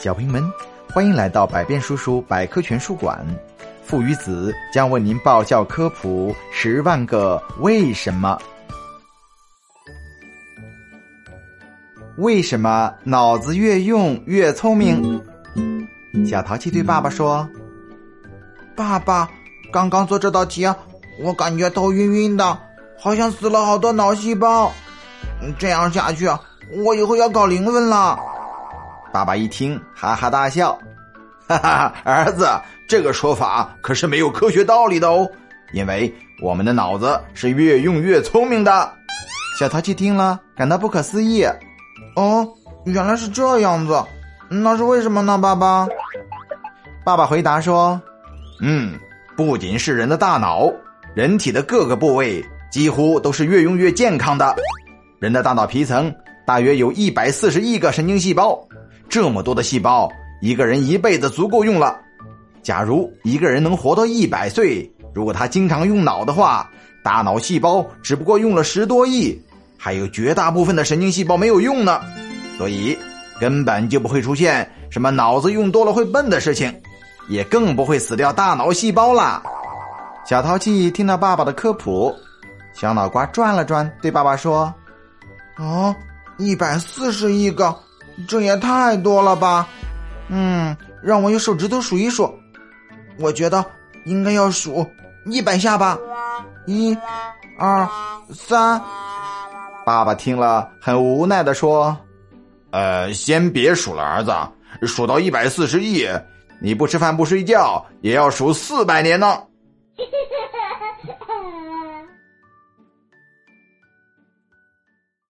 小朋友们，欢迎来到百变叔叔百科全书馆。父与子将为您爆笑科普十万个为什么。为什么脑子越用越聪明？小淘气对爸爸说：“爸爸，刚刚做这道题，我感觉头晕晕的，好像死了好多脑细胞。这样下去，我以后要考零分了。”爸爸一听，哈哈大笑，哈哈，儿子，这个说法可是没有科学道理的哦。因为我们的脑子是越用越聪明的。小淘气听了，感到不可思议。哦，原来是这样子，那是为什么呢？爸爸，爸爸回答说：“嗯，不仅是人的大脑，人体的各个部位几乎都是越用越健康的。人的大脑皮层大约有一百四十亿个神经细胞。”这么多的细胞，一个人一辈子足够用了。假如一个人能活到一百岁，如果他经常用脑的话，大脑细胞只不过用了十多亿，还有绝大部分的神经细胞没有用呢。所以根本就不会出现什么脑子用多了会笨的事情，也更不会死掉大脑细胞啦。小淘气听到爸爸的科普，小脑瓜转了转，对爸爸说：“啊，一百四十亿个。”这也太多了吧，嗯，让我用手指头数一数，我觉得应该要数一百下吧，一、二、三。爸爸听了很无奈的说：“呃，先别数了，儿子，数到一百四十亿，你不吃饭不睡觉也要数四百年呢。”